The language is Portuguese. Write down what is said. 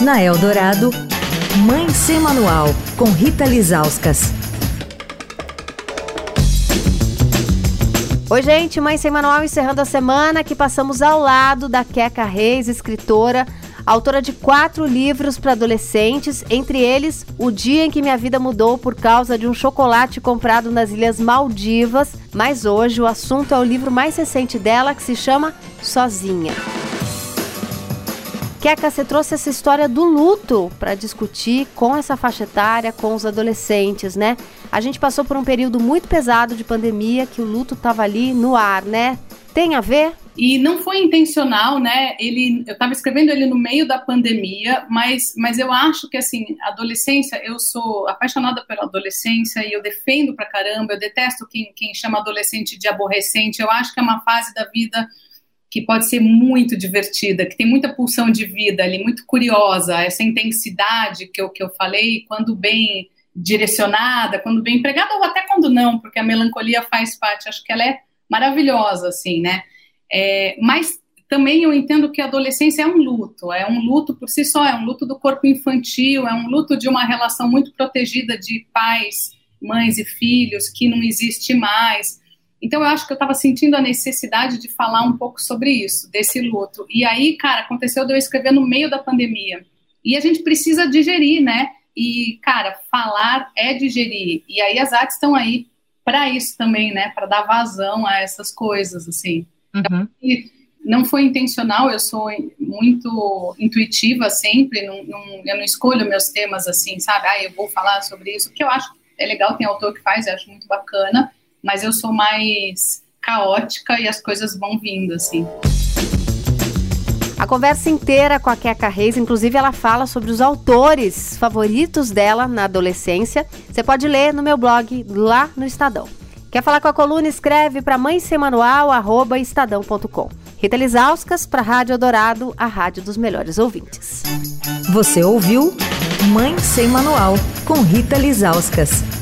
Na Eldorado, Mãe Sem Manual, com Rita Lizauskas. Oi, gente, Mãe Sem Manual encerrando a semana que passamos ao lado da Queca Reis, escritora, autora de quatro livros para adolescentes, entre eles O Dia em que Minha Vida Mudou por causa de um chocolate comprado nas Ilhas Maldivas. Mas hoje o assunto é o livro mais recente dela que se chama Sozinha. Queca, você trouxe essa história do luto para discutir com essa faixa etária, com os adolescentes, né? A gente passou por um período muito pesado de pandemia, que o luto estava ali no ar, né? Tem a ver? E não foi intencional, né? Ele, eu estava escrevendo ele no meio da pandemia, mas, mas eu acho que assim, adolescência, eu sou apaixonada pela adolescência e eu defendo pra caramba. Eu detesto quem, quem chama adolescente de aborrecente. Eu acho que é uma fase da vida que pode ser muito divertida, que tem muita pulsão de vida ali, muito curiosa, essa intensidade que eu, que eu falei, quando bem direcionada, quando bem empregada, ou até quando não, porque a melancolia faz parte, acho que ela é maravilhosa, assim, né? É, mas também eu entendo que a adolescência é um luto, é um luto por si só, é um luto do corpo infantil, é um luto de uma relação muito protegida de pais, mães e filhos que não existe mais. Então eu acho que eu estava sentindo a necessidade de falar um pouco sobre isso, desse luto. E aí, cara, aconteceu de eu escrever no meio da pandemia. E a gente precisa digerir, né? E, cara, falar é digerir. E aí as artes estão aí para isso também, né? Para dar vazão a essas coisas, assim. Uhum. não foi intencional, eu sou muito intuitiva sempre, não, não, eu não escolho meus temas assim, sabe? Ah, eu vou falar sobre isso, porque eu acho é legal, tem autor que faz, eu acho muito bacana mas eu sou mais caótica e as coisas vão vindo, assim. A conversa inteira com a Keka Reis, inclusive ela fala sobre os autores favoritos dela na adolescência. Você pode ler no meu blog lá no Estadão. Quer falar com a coluna? Escreve para mãesemanual@estadão.com. Rita Lisauskas para Rádio Dourado, a rádio dos melhores ouvintes. Você ouviu Mãe Sem Manual com Rita Lisauskas.